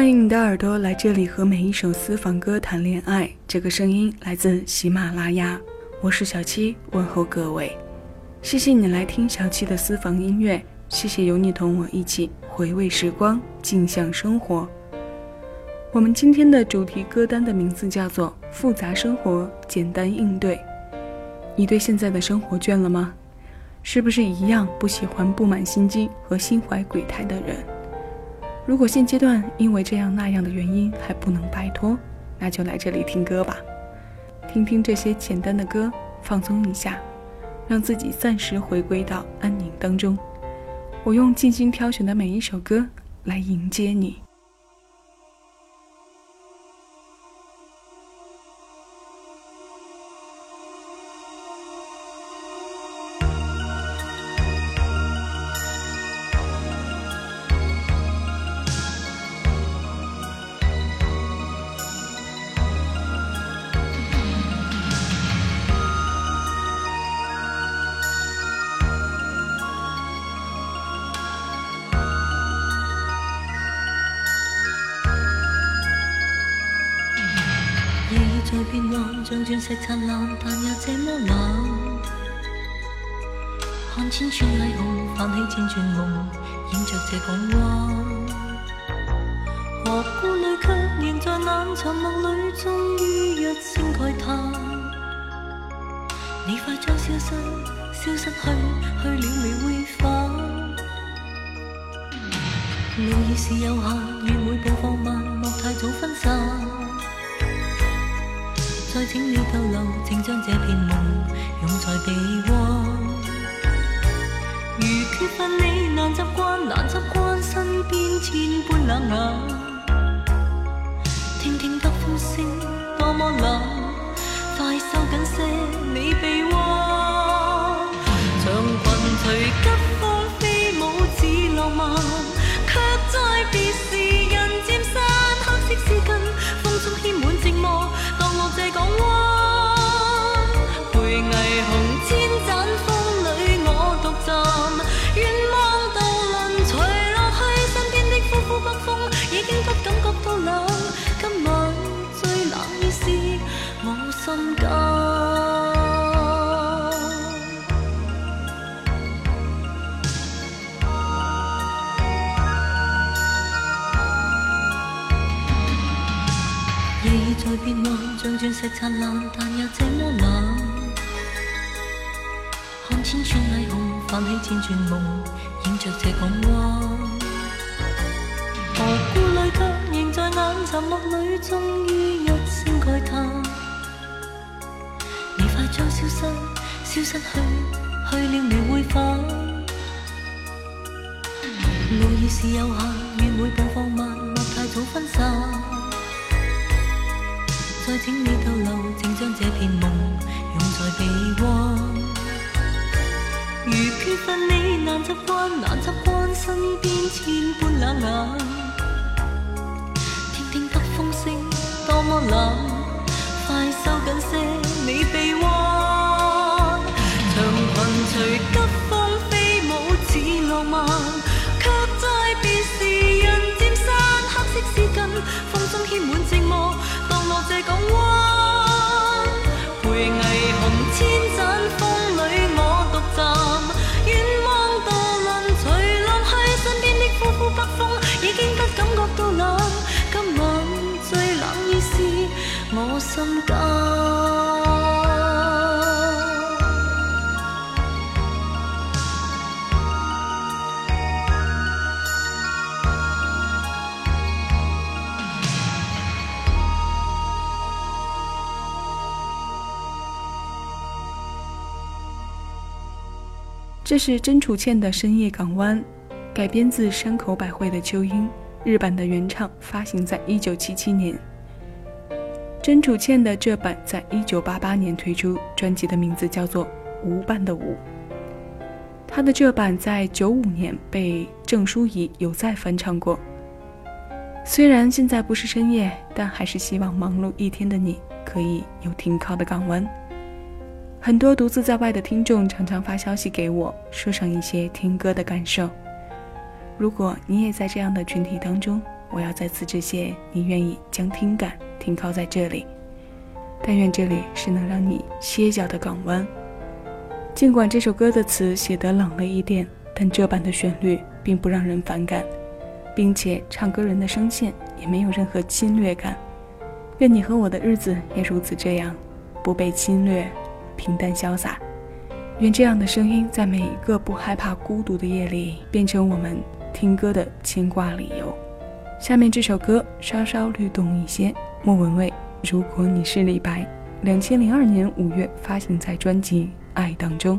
欢迎你的耳朵来这里和每一首私房歌谈恋爱。这个声音来自喜马拉雅，我是小七，问候各位。谢谢你来听小七的私房音乐，谢谢有你同我一起回味时光，静享生活。我们今天的主题歌单的名字叫做《复杂生活，简单应对》。你对现在的生活倦了吗？是不是一样不喜欢布满心机和心怀鬼胎的人？如果现阶段因为这样那样的原因还不能摆脱，那就来这里听歌吧，听听这些简单的歌，放松一下，让自己暂时回归到安宁当中。我用精心挑选的每一首歌来迎接你。变幻，像钻石灿烂，但又这么冷。看千串霓虹，泛起千串梦，映着这港湾。河谷里却仍在眼沉默里，终于一声慨叹。你快将消失，消失去，去了未会返。路已是有限，愿每步放慢，莫太早再请你逗留，请将这片梦拥在臂弯。如缺乏你，难习惯，难习惯身边千般冷眼。听听北风声，多么冷，快收紧些你臂灿烂，但又这么冷。看千串霓虹，泛起千串梦，映着这港湾。何故泪却仍在眼沉默里，终于一声慨叹。你快将消失，消失去，去了未会返。路已是有限，愿每步放慢，莫太早分散。再请你逗留，请将这片梦拥在臂弯。如缺乏你，难习惯，难习惯身边千般冷眼。听听北风声，多么冷，快收紧些你臂弯。长裙随急风飞舞，似浪漫，却在别时人渐散。黑色丝巾，港湾陪霓虹千盏风里我独站愿望渡轮随浪去身边的呼呼北风已经不感觉到冷今晚最冷已是我心间这是真楚倩的《深夜港湾》，改编自山口百惠的《秋樱》，日版的原唱发行在一九七七年。真楚倩的这版在一九八八年推出，专辑的名字叫做《无伴的舞》。她的这版在九五年被郑淑怡有再翻唱过。虽然现在不是深夜，但还是希望忙碌一天的你可以有停靠的港湾。很多独自在外的听众常常发消息给我，说上一些听歌的感受。如果你也在这样的群体当中，我要再次致谢你愿意将听感停靠在这里。但愿这里是能让你歇脚的港湾。尽管这首歌的词写得冷了一点，但这版的旋律并不让人反感，并且唱歌人的声线也没有任何侵略感。愿你和我的日子也如此这样，不被侵略，平淡潇洒。愿这样的声音在每一个不害怕孤独的夜里，变成我们听歌的牵挂理由。下面这首歌稍稍律动一些，莫文蔚。如果你是李白，两千零二年五月发行在专辑《爱》当中。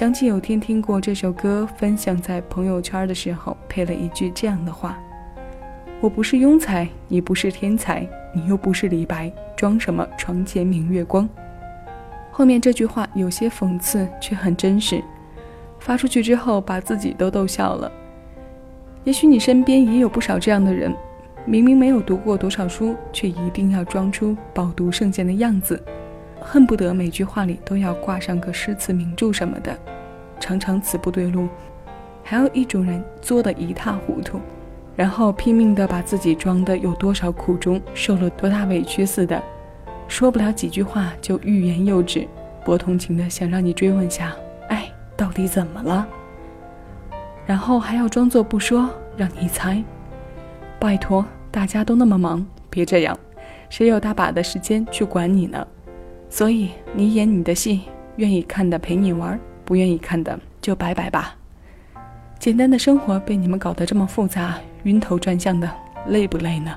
想起有天听过这首歌，分享在朋友圈的时候，配了一句这样的话：“我不是庸才，你不是天才，你又不是李白，装什么床前明月光？”后面这句话有些讽刺，却很真实。发出去之后，把自己都逗笑了。也许你身边也有不少这样的人，明明没有读过多少书，却一定要装出饱读圣贤的样子。恨不得每句话里都要挂上个诗词名著什么的，常常词不对路；还有一种人作得一塌糊涂，然后拼命的把自己装的有多少苦衷，受了多大委屈似的，说不了几句话就欲言又止，博同情的想让你追问下，哎，到底怎么了？然后还要装作不说，让你猜。拜托，大家都那么忙，别这样，谁有大把的时间去管你呢？所以你演你的戏，愿意看的陪你玩，不愿意看的就拜拜吧。简单的生活被你们搞得这么复杂，晕头转向的，累不累呢？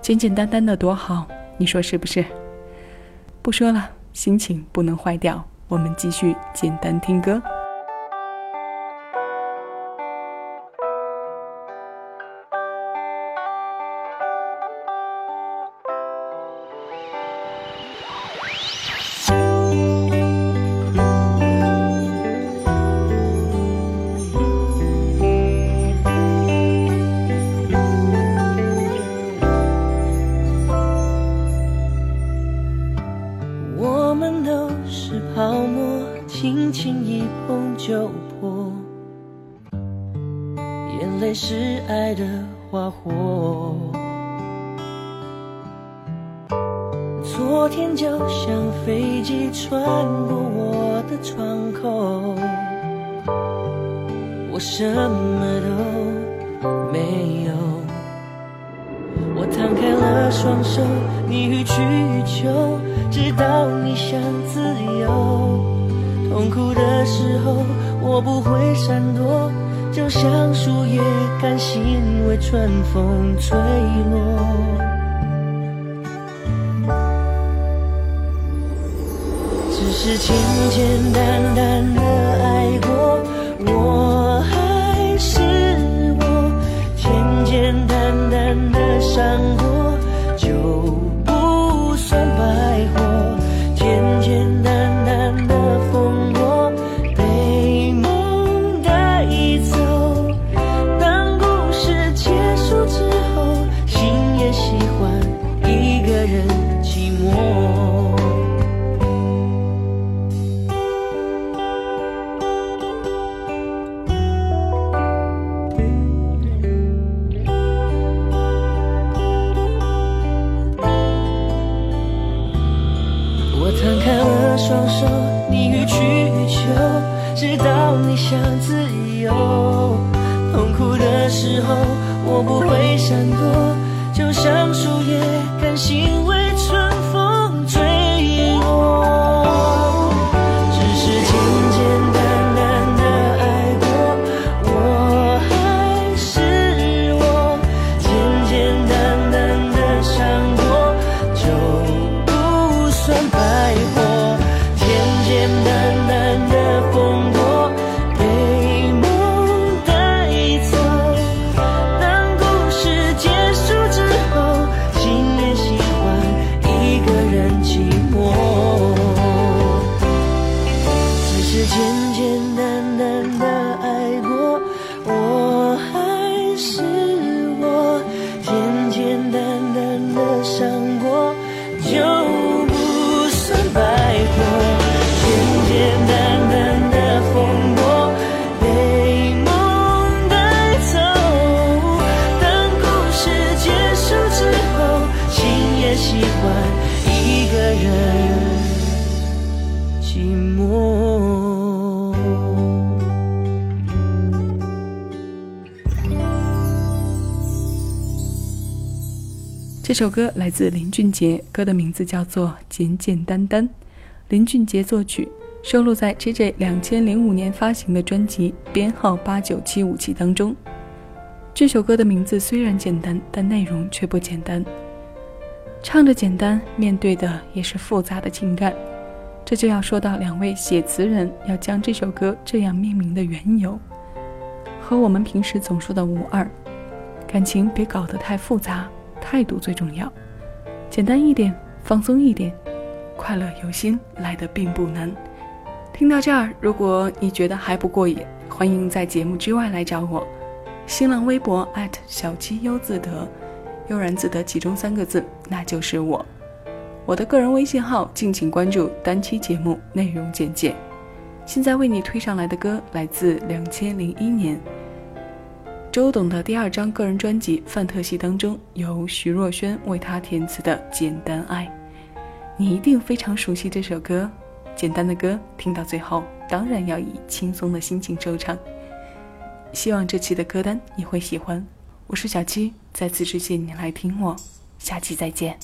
简简单单的多好，你说是不是？不说了，心情不能坏掉，我们继续简单听歌。轻轻一碰就破，眼泪是爱的花火，昨天就像飞机穿过我的窗口，我什么都没有。我摊开了双手，你予取予求，直到你想自由。痛苦的时候，我不会闪躲。就像树叶甘心为春风吹落，只是简简单单的爱过，我还是我，简简单单的伤过就这首歌来自林俊杰，歌的名字叫做《简简单单》，林俊杰作曲，收录在 JJ 两千零五年发行的专辑编号八九七五七当中。这首歌的名字虽然简单，但内容却不简单。唱着简单，面对的也是复杂的情感。这就要说到两位写词人要将这首歌这样命名的缘由，和我们平时总说的无二，感情别搞得太复杂。态度最重要。简单一点，放松一点，快乐由心来的并不难。听到这儿，如果你觉得还不过瘾，欢迎在节目之外来找我，新浪微博小七优自得，悠然自得其中三个字，那就是我。我的个人微信号，敬请关注单期节目内容简介。现在为你推上来的歌，来自两千零一年。周董的第二张个人专辑范特西当中由徐若瑄为他填词的简单爱你一定非常熟悉这首歌简单的歌听到最后当然要以轻松的心情收场。希望这期的歌单你会喜欢。我是小七再次谢谢你来听我下期再见。